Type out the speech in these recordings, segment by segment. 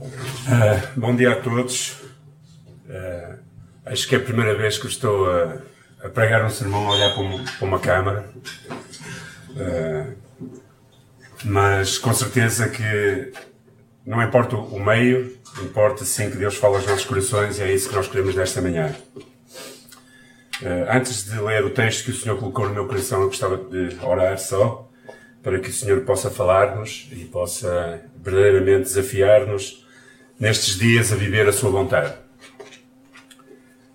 Uh, bom dia a todos. Uh, acho que é a primeira vez que estou a, a pregar um sermão a olhar para, um, para uma câmara. Uh, mas com certeza que não importa o meio, importa sim que Deus fala aos nossos corações e é isso que nós queremos nesta manhã. antes de ler o texto que o Senhor colocou no meu coração, eu gostava de orar só para que o Senhor possa falar-nos e possa verdadeiramente desafiar-nos nestes dias a viver a sua vontade.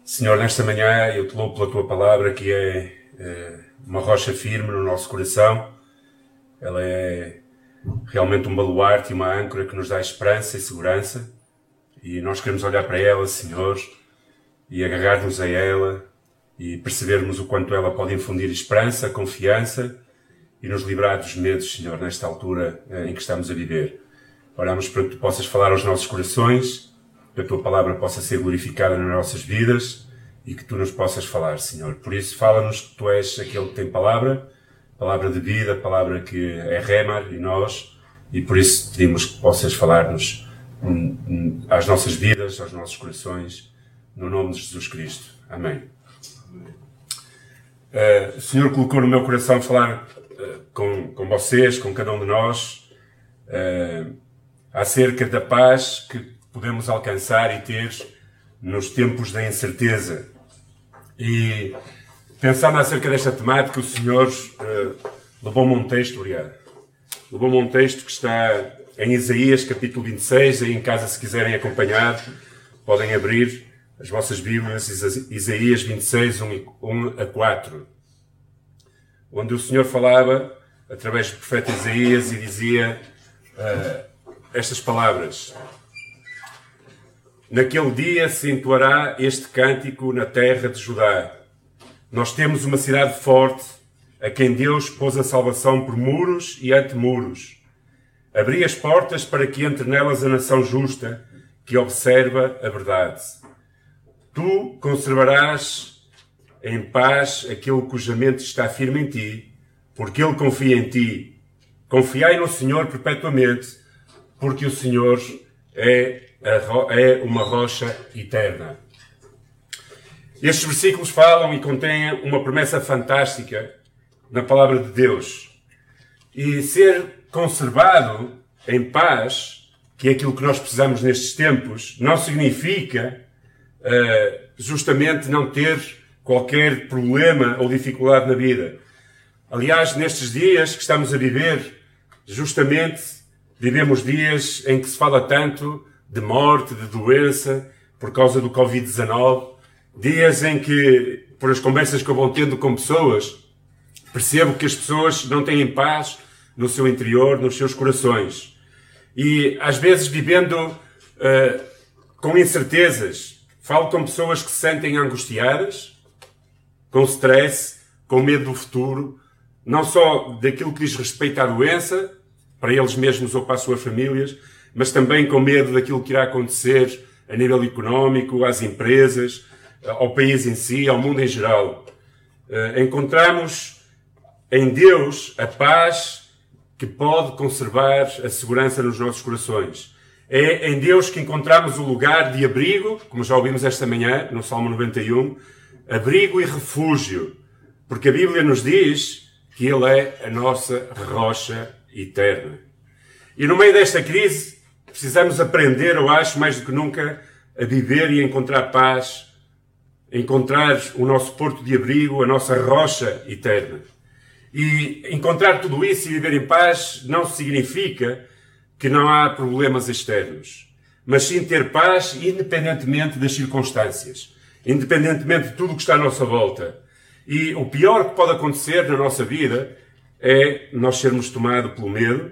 Senhor, nesta manhã eu te louvo pela tua palavra que é, é uma rocha firme no nosso coração. Ela é realmente um baluarte e uma âncora que nos dá esperança e segurança. E nós queremos olhar para ela, Senhor, e agarrar-nos a ela e percebermos o quanto ela pode infundir esperança, confiança e nos livrar dos medos, Senhor, nesta altura eh, em que estamos a viver. Oramos para que tu possas falar aos nossos corações, que a tua palavra possa ser glorificada nas nossas vidas e que tu nos possas falar, Senhor. Por isso, fala-nos que tu és aquele que tem palavra, palavra de vida, palavra que é remar e nós, e por isso pedimos que possas falar-nos hum, hum, às nossas vidas, aos nossos corações, no nome de Jesus Cristo. Amém. Uh, o Senhor colocou no meu coração falar uh, com, com vocês, com cada um de nós, uh, acerca da paz que podemos alcançar e ter nos tempos da incerteza. E pensando acerca desta temática, o Senhor uh, levou-me um texto, obrigado, levou-me um texto que está em Isaías capítulo 26, aí em casa se quiserem acompanhar, podem abrir as vossas Bíblias, Isaías 26, 1 a 4, onde o Senhor falava através do profeta Isaías e dizia uh, estas palavras. Naquele dia se entoará este cântico na terra de Judá. Nós temos uma cidade forte, a quem Deus pôs a salvação por muros e ante muros. Abri as portas para que entre nelas a nação justa, que observa a verdade. Tu conservarás em paz aquele cuja mente está firme em ti, porque ele confia em ti. Confiai no Senhor perpetuamente, porque o Senhor é, é uma rocha eterna. Estes versículos falam e contêm uma promessa fantástica na palavra de Deus. E ser conservado em paz, que é aquilo que nós precisamos nestes tempos, não significa uh, justamente não ter qualquer problema ou dificuldade na vida. Aliás, nestes dias que estamos a viver, justamente Vivemos dias em que se fala tanto de morte, de doença, por causa do Covid-19. Dias em que, por as conversas que eu vou tendo com pessoas, percebo que as pessoas não têm paz no seu interior, nos seus corações. E às vezes vivendo uh, com incertezas. Falo com pessoas que se sentem angustiadas, com stress, com medo do futuro, não só daquilo que diz respeito à doença, para eles mesmos ou para as suas famílias, mas também com medo daquilo que irá acontecer a nível económico, às empresas, ao país em si, ao mundo em geral. Eh, encontramos em Deus a paz que pode conservar a segurança nos nossos corações. É em Deus que encontramos o lugar de abrigo, como já ouvimos esta manhã no Salmo 91, abrigo e refúgio, porque a Bíblia nos diz que Ele é a nossa rocha eterna. E no meio desta crise, precisamos aprender, eu acho, mais do que nunca, a viver e encontrar paz, encontrar o nosso porto de abrigo, a nossa rocha eterna. E encontrar tudo isso e viver em paz não significa que não há problemas externos, mas sim ter paz independentemente das circunstâncias, independentemente de tudo o que está à nossa volta. E o pior que pode acontecer na nossa vida é nós sermos tomados pelo medo,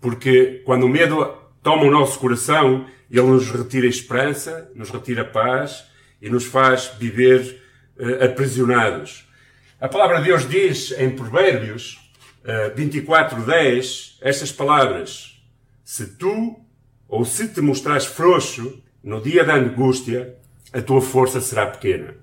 porque quando o medo toma o nosso coração, ele nos retira a esperança, nos retira a paz e nos faz viver uh, aprisionados. A palavra de Deus diz em Provérbios uh, 24:10 estas palavras: Se tu ou se te mostrares frouxo no dia da angústia, a tua força será pequena.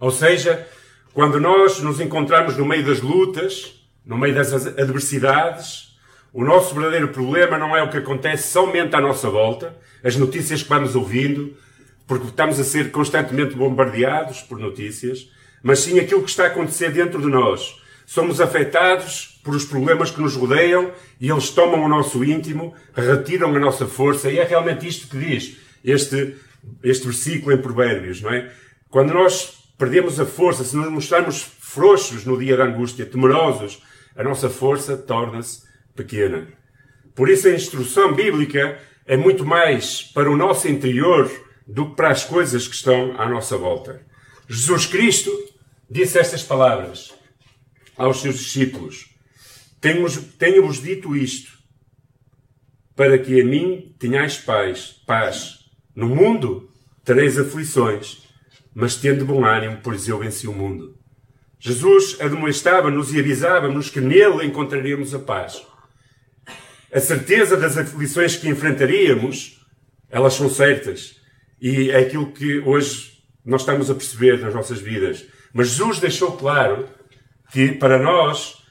Ou seja, quando nós nos encontramos no meio das lutas, no meio das adversidades, O nosso verdadeiro problema não é o que acontece somente à nossa volta, as notícias que vamos ouvindo, porque estamos a ser constantemente bombardeados por notícias, mas sim aquilo que está a acontecer dentro de nós. Somos afetados por os problemas que nos rodeiam e eles tomam o nosso íntimo, retiram a nossa força, e é realmente isto que diz este, este versículo em Provérbios, não é? Quando nós perdemos a força, se nos mostrarmos frouxos no dia da angústia, temerosos, a nossa força torna-se pequena. Por isso a instrução bíblica é muito mais para o nosso interior do que para as coisas que estão à nossa volta. Jesus Cristo disse estas palavras aos seus discípulos: Tenho-vos dito isto, para que a mim tenhais paz, paz. No mundo tereis aflições, mas tende bom ânimo, pois eu venci o mundo. Jesus admoestava-nos e avisava-nos que nele encontraríamos a paz. A certeza das aflições que enfrentaríamos, elas são certas. E é aquilo que hoje nós estamos a perceber nas nossas vidas. Mas Jesus deixou claro que para nós,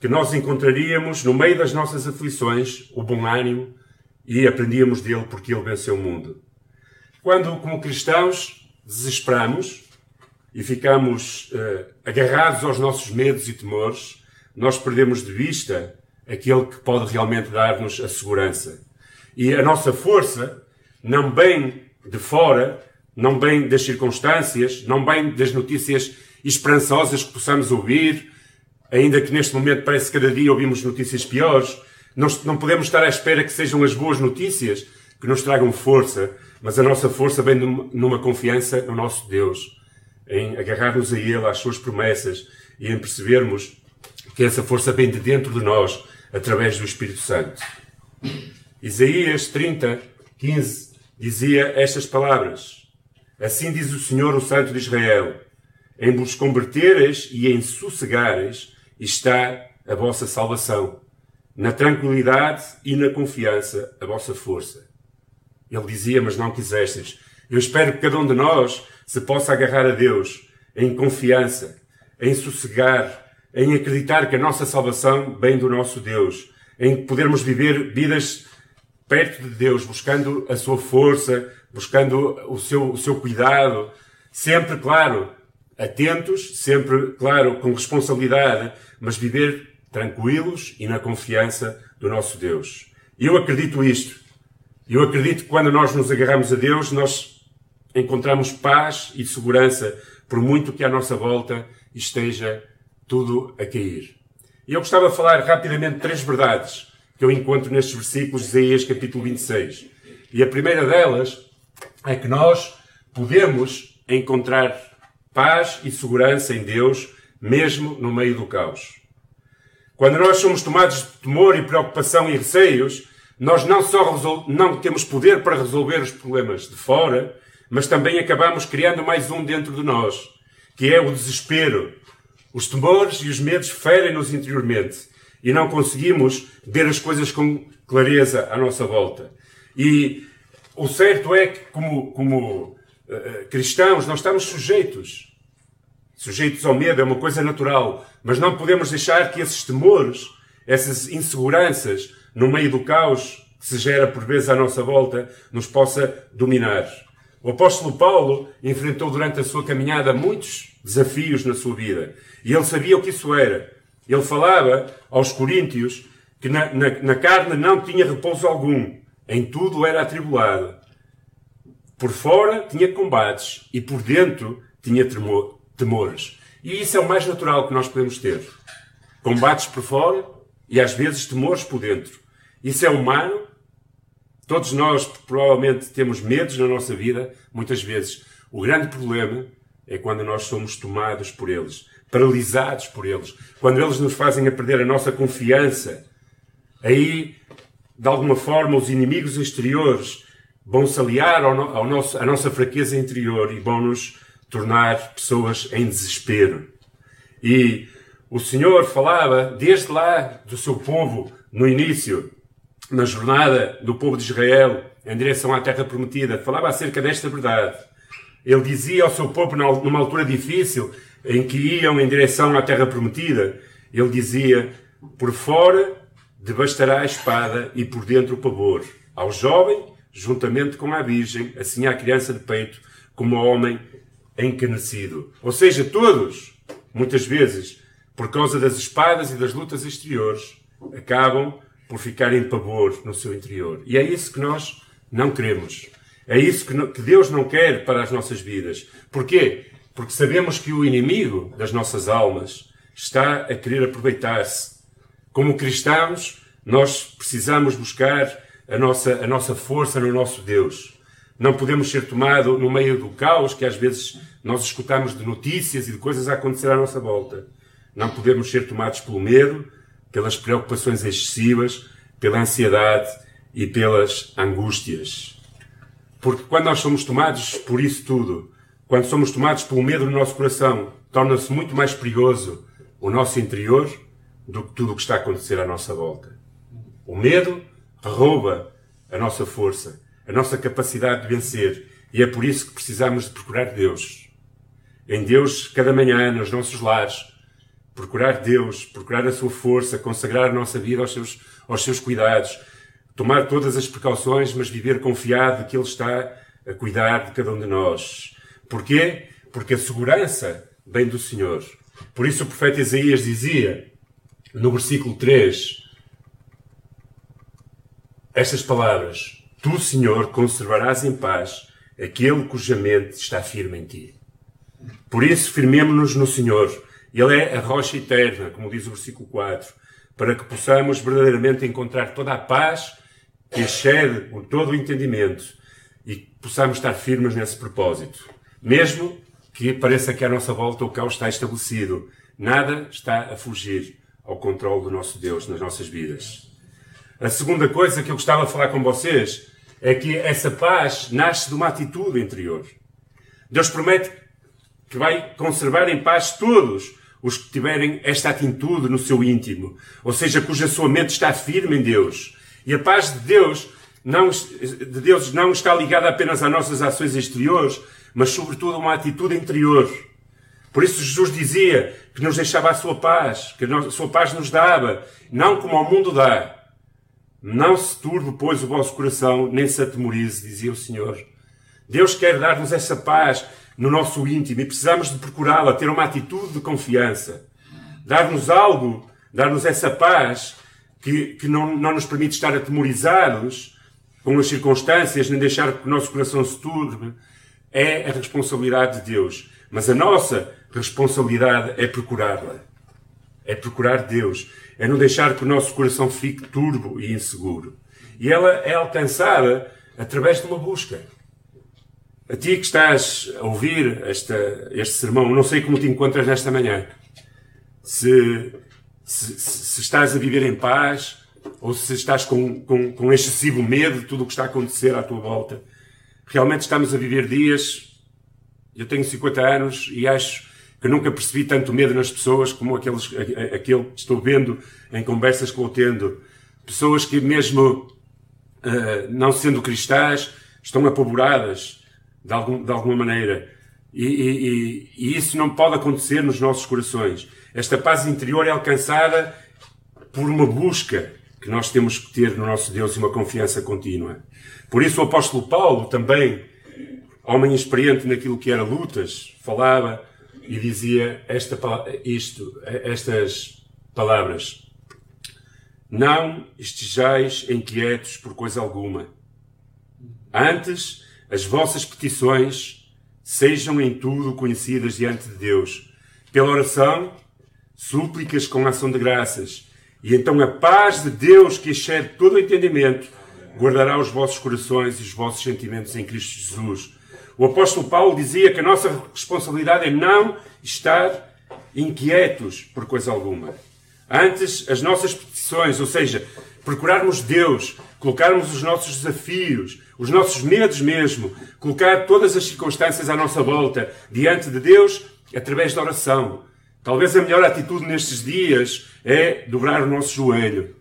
que nós encontraríamos no meio das nossas aflições o bom ânimo e aprendíamos dele porque ele venceu o mundo. Quando, como cristãos, desesperamos, e ficamos uh, agarrados aos nossos medos e temores, nós perdemos de vista aquele que pode realmente dar-nos a segurança. E a nossa força não vem de fora, não vem das circunstâncias, não vem das notícias esperançosas que possamos ouvir, ainda que neste momento parece que cada dia ouvimos notícias piores. Nós não podemos estar à espera que sejam as boas notícias que nos tragam força, mas a nossa força vem numa confiança no nosso Deus em agarrarmos a Ele, às Suas promessas e em percebermos que essa força vem de dentro de nós, através do Espírito Santo. Isaías 30, 15 dizia estas palavras: Assim diz o Senhor, o Santo de Israel: Em vos converteres e em sossegares está a vossa salvação, na tranquilidade e na confiança a vossa força. Ele dizia, mas não quisestes. Eu espero que cada um de nós se possa agarrar a Deus em confiança, em sossegar, em acreditar que a nossa salvação vem do nosso Deus, em podermos viver vidas perto de Deus, buscando a sua força, buscando o seu, o seu cuidado, sempre, claro, atentos, sempre, claro, com responsabilidade, mas viver tranquilos e na confiança do nosso Deus. Eu acredito isto. Eu acredito que quando nós nos agarramos a Deus, nós encontramos paz e segurança, por muito que à nossa volta esteja tudo a cair. E eu gostava de falar rapidamente três verdades que eu encontro nestes versículos de Isaías capítulo 26. E a primeira delas é que nós podemos encontrar paz e segurança em Deus, mesmo no meio do caos. Quando nós somos tomados de temor e preocupação e receios, nós não só não temos poder para resolver os problemas de fora, mas também acabamos criando mais um dentro de nós, que é o desespero. Os temores e os medos ferem-nos interiormente e não conseguimos ver as coisas com clareza à nossa volta. E o certo é que, como, como uh, cristãos, nós estamos sujeitos. Sujeitos ao medo é uma coisa natural, mas não podemos deixar que esses temores, essas inseguranças, no meio do caos que se gera por vezes à nossa volta, nos possa dominar. O apóstolo Paulo enfrentou durante a sua caminhada muitos desafios na sua vida. E ele sabia o que isso era. Ele falava aos coríntios que na, na, na carne não tinha repouso algum. Em tudo era atribulado. Por fora tinha combates e por dentro tinha temor, temores. E isso é o mais natural que nós podemos ter. Combates por fora e às vezes temores por dentro. Isso é humano Todos nós provavelmente temos medos na nossa vida, muitas vezes. O grande problema é quando nós somos tomados por eles, paralisados por eles, quando eles nos fazem a perder a nossa confiança. Aí, de alguma forma, os inimigos exteriores vão se aliar ao, ao nosso, à nossa fraqueza interior e vão nos tornar pessoas em desespero. E o Senhor falava desde lá do seu povo no início na jornada do povo de Israel em direção à terra prometida, falava acerca desta verdade. Ele dizia ao seu povo, numa altura difícil, em que iam em direção à terra prometida, ele dizia: Por fora devastará a espada e por dentro o pavor. Ao jovem, juntamente com a virgem, assim à criança de peito, como ao homem encanecido. Ou seja, todos, muitas vezes, por causa das espadas e das lutas exteriores, acabam por ficar em pavor no seu interior. E é isso que nós não queremos. É isso que, que Deus não quer para as nossas vidas. Porquê? Porque sabemos que o inimigo das nossas almas está a querer aproveitar-se. Como cristãos, nós precisamos buscar a nossa, a nossa força no nosso Deus. Não podemos ser tomados no meio do caos que às vezes nós escutamos de notícias e de coisas a acontecer à nossa volta. Não podemos ser tomados pelo medo, pelas preocupações excessivas, pela ansiedade e pelas angústias. Porque quando nós somos tomados por isso tudo, quando somos tomados pelo medo no nosso coração, torna-se muito mais perigoso o nosso interior do que tudo o que está a acontecer à nossa volta. O medo rouba a nossa força, a nossa capacidade de vencer. E é por isso que precisamos de procurar Deus. Em Deus, cada manhã, nos nossos lares, procurar Deus, procurar a sua força, consagrar a nossa vida aos seus, aos seus cuidados, tomar todas as precauções, mas viver confiado que Ele está a cuidar de cada um de nós. Porquê? Porque a segurança vem do Senhor. Por isso o profeta Isaías dizia, no versículo 3, estas palavras: Tu, Senhor, conservarás em paz aquele cuja mente está firme em ti. Por isso, firmemo-nos no Senhor ele é a rocha eterna, como diz o versículo 4, para que possamos verdadeiramente encontrar toda a paz que excede todo o entendimento e possamos estar firmes nesse propósito. Mesmo que pareça que à nossa volta o caos está estabelecido, nada está a fugir ao controle do nosso Deus nas nossas vidas. A segunda coisa que eu gostava de falar com vocês é que essa paz nasce de uma atitude interior. Deus promete que vai conservar em paz todos os que tiverem esta atitude no seu íntimo, ou seja, cuja sua mente está firme em Deus. E a paz de Deus não, de Deus não está ligada apenas às nossas ações exteriores, mas sobretudo a uma atitude interior. Por isso Jesus dizia que nos deixava a sua paz, que a sua paz nos dava, não como ao mundo dá. Não se turbe, pois, o vosso coração, nem se atemorize, dizia o Senhor. Deus quer dar-nos essa paz no nosso íntimo e precisamos de procurá-la, ter uma atitude de confiança, dar-nos algo, dar-nos essa paz que, que não, não nos permite estar atemorizados com as circunstâncias, nem deixar que o nosso coração se turbe, é a responsabilidade de Deus. Mas a nossa responsabilidade é procurá-la. É procurar Deus. É não deixar que o nosso coração fique turbo e inseguro. E ela é alcançada através de uma busca. A ti que estás a ouvir esta, este sermão, não sei como te encontras nesta manhã. Se, se, se estás a viver em paz ou se estás com, com, com excessivo medo de tudo o que está a acontecer à tua volta. Realmente estamos a viver dias. Eu tenho 50 anos e acho que nunca percebi tanto medo nas pessoas como aqueles, aquele que estou vendo em conversas que vou tendo. Pessoas que, mesmo uh, não sendo cristãs, estão apavoradas de, algum, de alguma maneira. E, e, e, isso não pode acontecer nos nossos corações. Esta paz interior é alcançada por uma busca que nós temos que ter no nosso Deus e uma confiança contínua. Por isso o apóstolo Paulo também, homem experiente naquilo que era lutas, falava e dizia esta, isto, estas palavras. Não estejais inquietos por coisa alguma. Antes, as vossas petições sejam em tudo conhecidas diante de Deus, pela oração, súplicas com ação de graças, e então a paz de Deus, que excede todo o entendimento, guardará os vossos corações e os vossos sentimentos em Cristo Jesus. O apóstolo Paulo dizia que a nossa responsabilidade é não estar inquietos por coisa alguma. Antes, as nossas petições, ou seja, procurarmos Deus, colocarmos os nossos desafios, os nossos medos mesmo, colocar todas as circunstâncias à nossa volta diante de Deus através da oração. Talvez a melhor atitude nestes dias é dobrar o nosso joelho,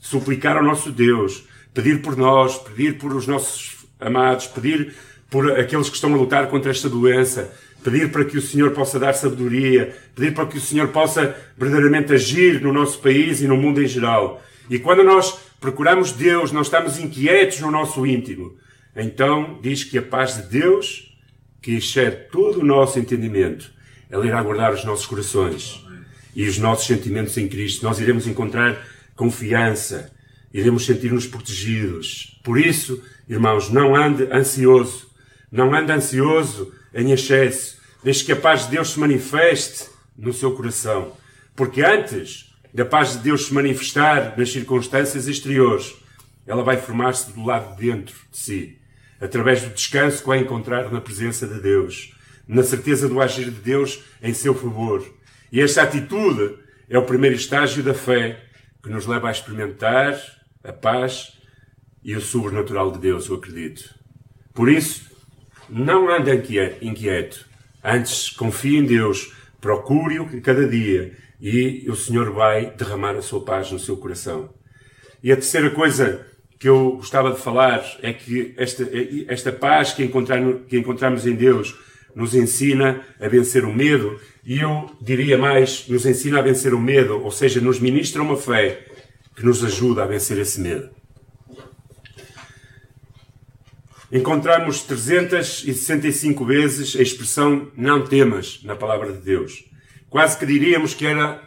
suplicar ao nosso Deus, pedir por nós, pedir por os nossos amados, pedir por aqueles que estão a lutar contra esta doença, pedir para que o Senhor possa dar sabedoria, pedir para que o Senhor possa verdadeiramente agir no nosso país e no mundo em geral. E quando nós procuramos Deus, não estamos inquietos no nosso íntimo. Então diz que a paz de Deus, que excede todo o nosso entendimento, ela irá guardar os nossos corações e os nossos sentimentos em Cristo. Nós iremos encontrar confiança, iremos sentir-nos protegidos. Por isso, irmãos, não ande ansioso, não ande ansioso em excesso. Deixe que a paz de Deus se manifeste no seu coração. Porque antes da paz de Deus se manifestar nas circunstâncias exteriores, ela vai formar-se do lado de dentro de si, através do descanso que vai encontrar na presença de Deus, na certeza do agir de Deus em seu favor. E esta atitude é o primeiro estágio da fé que nos leva a experimentar a paz e o sobrenatural de Deus, eu acredito. Por isso, não ande inquieto. Antes, confie em Deus, procure-o cada dia e o Senhor vai derramar a sua paz no seu coração. E a terceira coisa que eu gostava de falar é que esta, esta paz que, que encontramos em Deus nos ensina a vencer o medo e eu diria mais, nos ensina a vencer o medo, ou seja, nos ministra uma fé que nos ajuda a vencer esse medo. Encontramos 365 vezes a expressão não temas na palavra de Deus. Quase que diríamos que era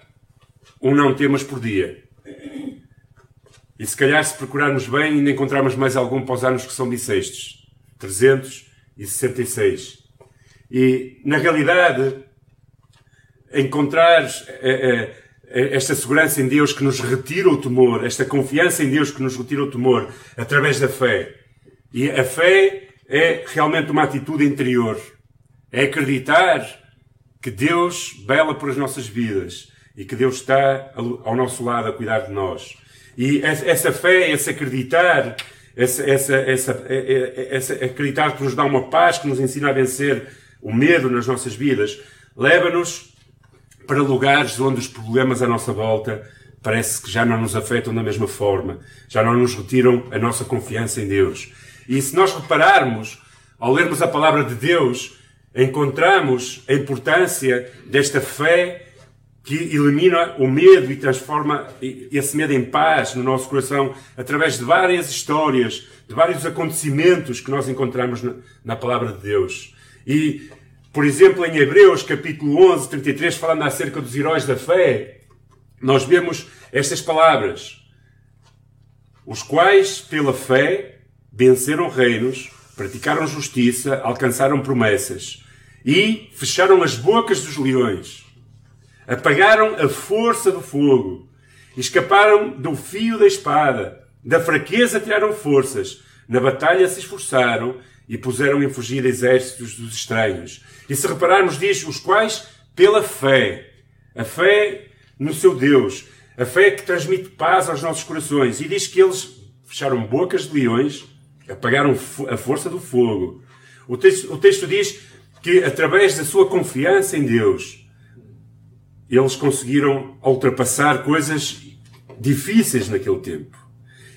um não temas por dia. E se calhar, se procurarmos bem, ainda encontramos mais algum para os anos que são bissextos. 366. E, na realidade, encontrar eh, eh, esta segurança em Deus que nos retira o temor, esta confiança em Deus que nos retira o temor, através da fé, e a fé é realmente uma atitude interior. É acreditar que Deus bela por as nossas vidas e que Deus está ao nosso lado a cuidar de nós. E essa fé, esse acreditar, essa, essa, essa, essa acreditar que nos dá uma paz, que nos ensina a vencer o medo nas nossas vidas, leva-nos para lugares onde os problemas à nossa volta parece que já não nos afetam da mesma forma, já não nos retiram a nossa confiança em Deus. E se nós repararmos, ao lermos a palavra de Deus, encontramos a importância desta fé que elimina o medo e transforma esse medo em paz no nosso coração através de várias histórias, de vários acontecimentos que nós encontramos na, palavra de Deus. E, por exemplo, em Hebreus capítulo 11, 33, falando acerca dos heróis da fé, nós vemos estas palavras, os quais, pela fé, venceram reinos, praticaram justiça, alcançaram promessas e fecharam as bocas dos leões, apagaram a força do fogo, escaparam do fio da espada, da fraqueza tiraram forças, na batalha se esforçaram e puseram em fugir exércitos dos estranhos. E se repararmos, diz os quais pela fé, a fé no seu Deus, a fé que transmite paz aos nossos corações, e diz que eles fecharam bocas de leões, apagaram a força do fogo. O texto, o texto diz que, através da sua confiança em Deus, eles conseguiram ultrapassar coisas difíceis naquele tempo.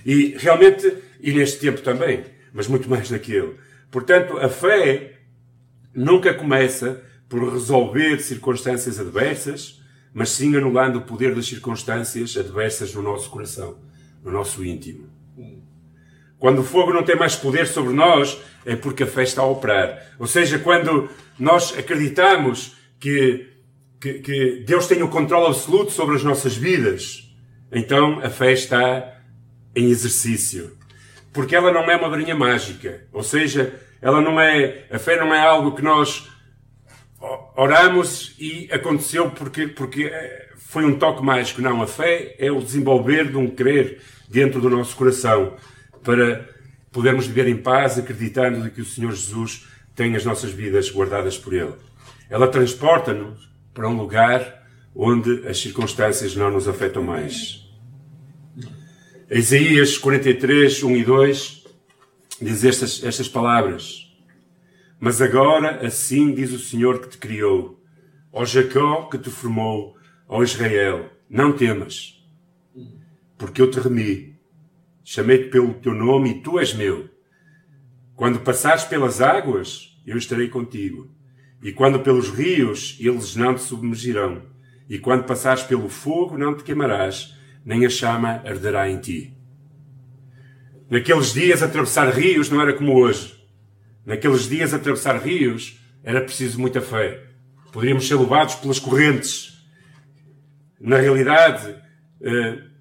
E realmente, e neste tempo também, mas muito mais naquele. Portanto, a fé nunca começa por resolver circunstâncias adversas, mas sim anulando o poder das circunstâncias adversas no nosso coração, no nosso íntimo. Quando o fogo não tem mais poder sobre nós, é porque a fé está a operar. Ou seja, quando nós acreditamos que, que, que Deus tem o controle absoluto sobre as nossas vidas, então a fé está em exercício. Porque ela não é uma varinha mágica. Ou seja, ela não é, a fé não é algo que nós oramos e aconteceu porque, porque foi um toque mágico. Não, a fé é o desenvolver de um crer dentro do nosso coração para podermos viver em paz, acreditando que o Senhor Jesus tem as nossas vidas guardadas por Ele. Ela transporta-nos para um lugar onde as circunstâncias não nos afetam mais. Isaías 43, 1 e 2 diz estas, estas palavras. Mas agora assim diz o Senhor que te criou, ó Jacó que te formou, ó Israel, não temas, porque eu te remi Chamei-te pelo teu nome e tu és meu. Quando passares pelas águas, eu estarei contigo. E quando pelos rios, eles não te submergirão. E quando passares pelo fogo, não te queimarás, nem a chama arderá em ti. Naqueles dias, atravessar rios não era como hoje. Naqueles dias, atravessar rios era preciso muita fé. Poderíamos ser levados pelas correntes. Na realidade, eh,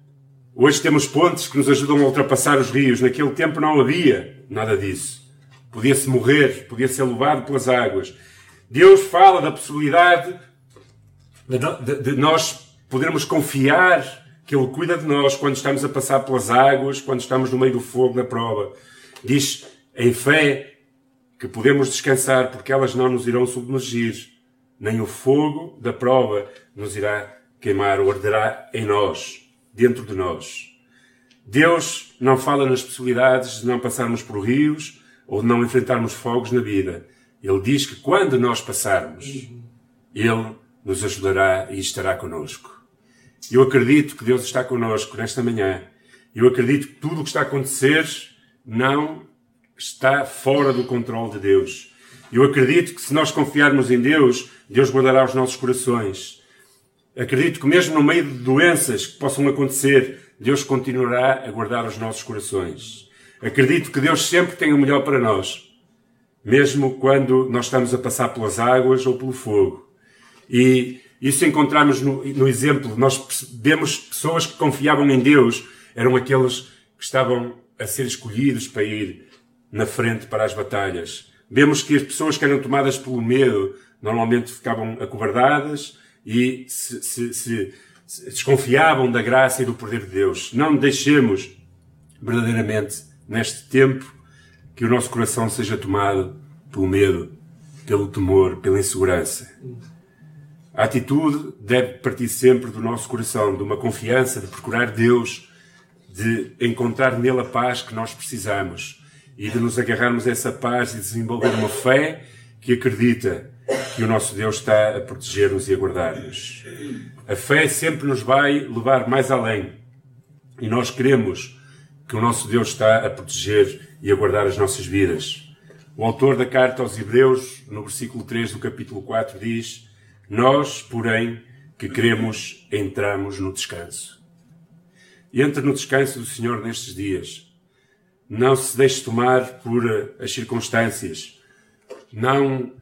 hoje temos pontes que nos ajudam a ultrapassar os rios. Naquele tempo não havia nada disso. Podia-se morrer, podia ser levado pelas águas. Deus fala da possibilidade de, de, de nós podermos confiar que Ele cuida de nós quando estamos a passar pelas águas, quando estamos no meio do fogo da prova. Diz em fé que podemos descansar porque elas não nos irão submergir, nem o fogo da prova nos irá queimar ou arderá em nós, dentro de nós. Deus não fala nas possibilidades de não passarmos por rios ou de não enfrentarmos fogos na vida. Ele diz que quando nós passarmos, Ele nos ajudará e estará conosco. Eu acredito que Deus está connosco nesta manhã. Eu acredito que tudo o que está a acontecer não está fora do controle de Deus. Eu acredito que se nós confiarmos em Deus, Deus guardará os nossos corações. Acredito que mesmo no meio de doenças que possam acontecer, Deus continuará a guardar os nossos corações. Acredito que Deus sempre tem o melhor para nós, mesmo quando nós estamos a passar pelas águas ou pelo fogo. E isso encontramos no, no exemplo. Nós vemos pessoas que confiavam em Deus, eram aqueles que estavam a ser escolhidos para ir na frente para as batalhas. Vemos que as pessoas que eram tomadas pelo medo normalmente ficavam acovardadas e se, se, se, se desconfiavam da graça e do poder de Deus. Não deixemos verdadeiramente neste tempo que o nosso coração seja tomado pelo medo, pelo temor, pela insegurança. A atitude deve partir sempre do nosso coração, de uma confiança, de procurar Deus, de encontrar nele a paz que nós precisamos e de nos agarrarmos a essa paz e desenvolver uma fé que acredita que o nosso Deus está a proteger-nos e a guardar-nos. A fé sempre nos vai levar mais além e nós queremos que o nosso Deus está a proteger e a guardar as nossas vidas. O autor da carta aos Hebreus, no versículo 3 do capítulo 4, diz nós, porém, que queremos, entramos no descanso. Entre no descanso do Senhor nestes dias. Não se deixe tomar por eh, as circunstâncias. Não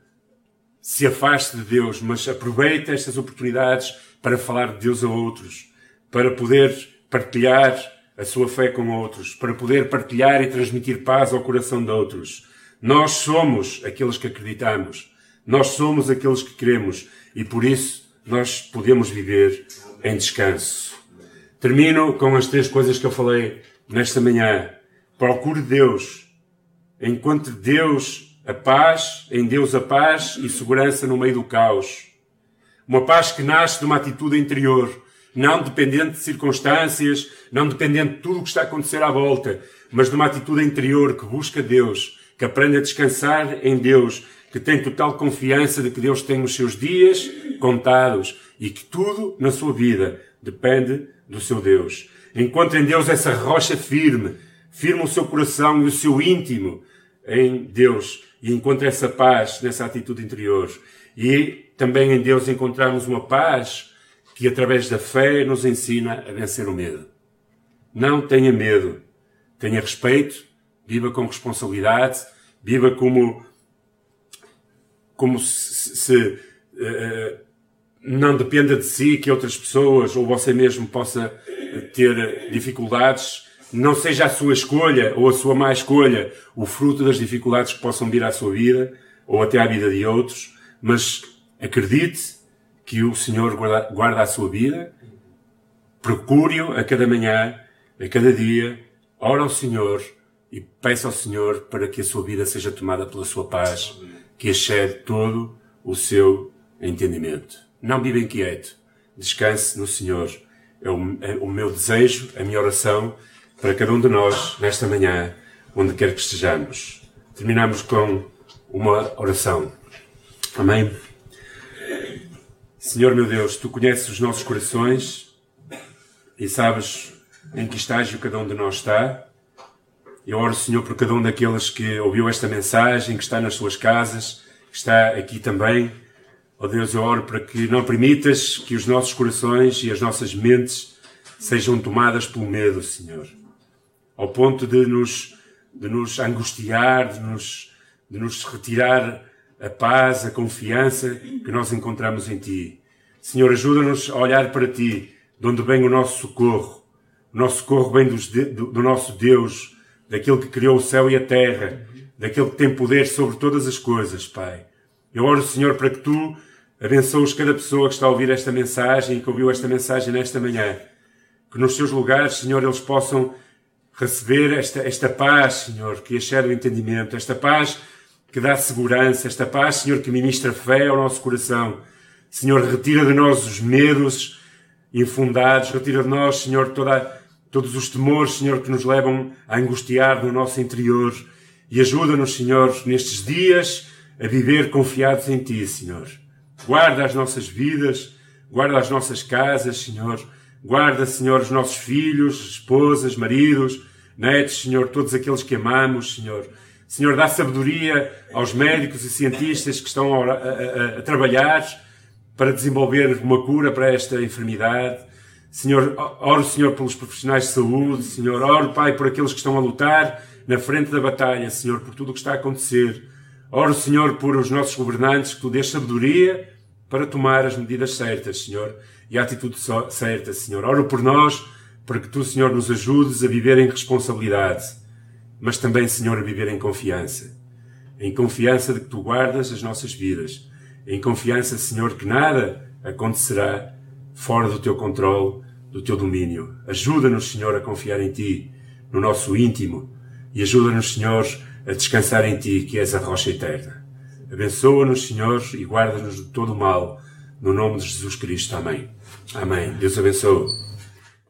se afaste de Deus, mas aproveite estas oportunidades para falar de Deus a outros, para poder partilhar a sua fé com outros, para poder partilhar e transmitir paz ao coração de outros. Nós somos aqueles que acreditamos. Nós somos aqueles que queremos e por isso nós podemos viver em descanso. Termino com as três coisas que eu falei nesta manhã. Procure Deus. Encontre Deus a paz, em Deus a paz e segurança no meio do caos. Uma paz que nasce de uma atitude interior, não dependente de circunstâncias, não dependente de tudo o que está a acontecer à volta, mas de uma atitude interior que busca Deus, que aprende a descansar em Deus, que tem total confiança de que Deus tem os seus dias contados e que tudo na sua vida depende do seu Deus. Encontre em Deus essa rocha firme, firme o seu coração e o seu íntimo em Deus e encontre essa paz nessa atitude interior. E também em Deus encontramos uma paz que através da fé nos ensina a vencer o medo. Não tenha medo. Tenha respeito, viva com responsabilidade, viva como como se, se uh, não dependa de si que outras pessoas ou você mesmo possa ter dificuldades, não seja a sua escolha ou a sua má escolha o fruto das dificuldades que possam vir à sua vida ou até à vida de outros, mas acredite que o Senhor guarda, guarda a sua vida, procure-o a cada manhã, a cada dia, ora ao Senhor e peça ao Senhor para que a sua vida seja tomada pela sua paz que excede todo o seu entendimento. Não viva inquieto. Descanse no Senhor. É o, é o meu desejo, a minha oração para cada um de nós nesta manhã, onde quer que estejamos. Terminamos com uma oração. Amém? Senhor meu Deus, tu conheces os nossos corações e sabes em que estágio cada um de nós está. Eu oro, Senhor, por cada um daqueles que ouviu esta mensagem, que está nas suas casas, que está aqui também. Ó oh Deus, eu oro para que não permitas que os nossos corações e as nossas mentes sejam tomadas pelo medo, Senhor, ao ponto de nos, de nos angustiar, de nos, de nos retirar a paz, a confiança que nós encontramos em Ti. Senhor, ajuda-nos a olhar para Ti, de onde vem o nosso socorro. O nosso socorro vem do, do nosso Deus, daquele que criou o céu e a terra, daquele que tem poder sobre todas as coisas, Pai. Eu oro, Senhor, para que Tu abençoes cada pessoa que está a ouvir esta mensagem e que ouviu esta mensagem nesta manhã. Que nos seus lugares, Senhor, eles possam receber esta, esta paz, Senhor, que excede o entendimento, esta paz que dá segurança, esta paz, Senhor, que ministra fé ao nosso coração. Senhor, retira de nós os medos infundados, retira de nós, Senhor, toda, todos os temores, Senhor, que nos levam a angustiar no nosso interior e ajuda-nos, Senhor, nestes dias a viver confiados em Ti, Senhor. Guarda as nossas vidas, guarda as nossas casas, Senhor. Guarda, Senhor, os nossos filhos, esposas, maridos, netos, Senhor, todos aqueles que amamos, Senhor. Senhor, dá sabedoria aos médicos e cientistas que estão a, a, a trabalhar para desenvolver uma cura para esta enfermidade. Senhor, oro, Senhor, pelos profissionais de saúde. Senhor, oro, Pai, por aqueles que estão a lutar na frente da batalha, Senhor, por tudo o que está a acontecer. Oro, Senhor, por os nossos governantes, que Tu dês sabedoria para tomar as medidas certas, Senhor e a atitude certa, Senhor. Oro por nós, para que Tu, Senhor, nos ajudes a viver em responsabilidade, mas também, Senhor, a viver em confiança. Em confiança de que Tu guardas as nossas vidas. Em confiança, Senhor, que nada acontecerá fora do Teu controle, do Teu domínio. Ajuda-nos, Senhor, a confiar em Ti, no nosso íntimo, e ajuda-nos, Senhor, a descansar em Ti, que és a rocha eterna. Abençoa-nos, Senhor, e guarda-nos de todo o mal, no nome de Jesus Cristo. Amém. Amém. Deus abençoe.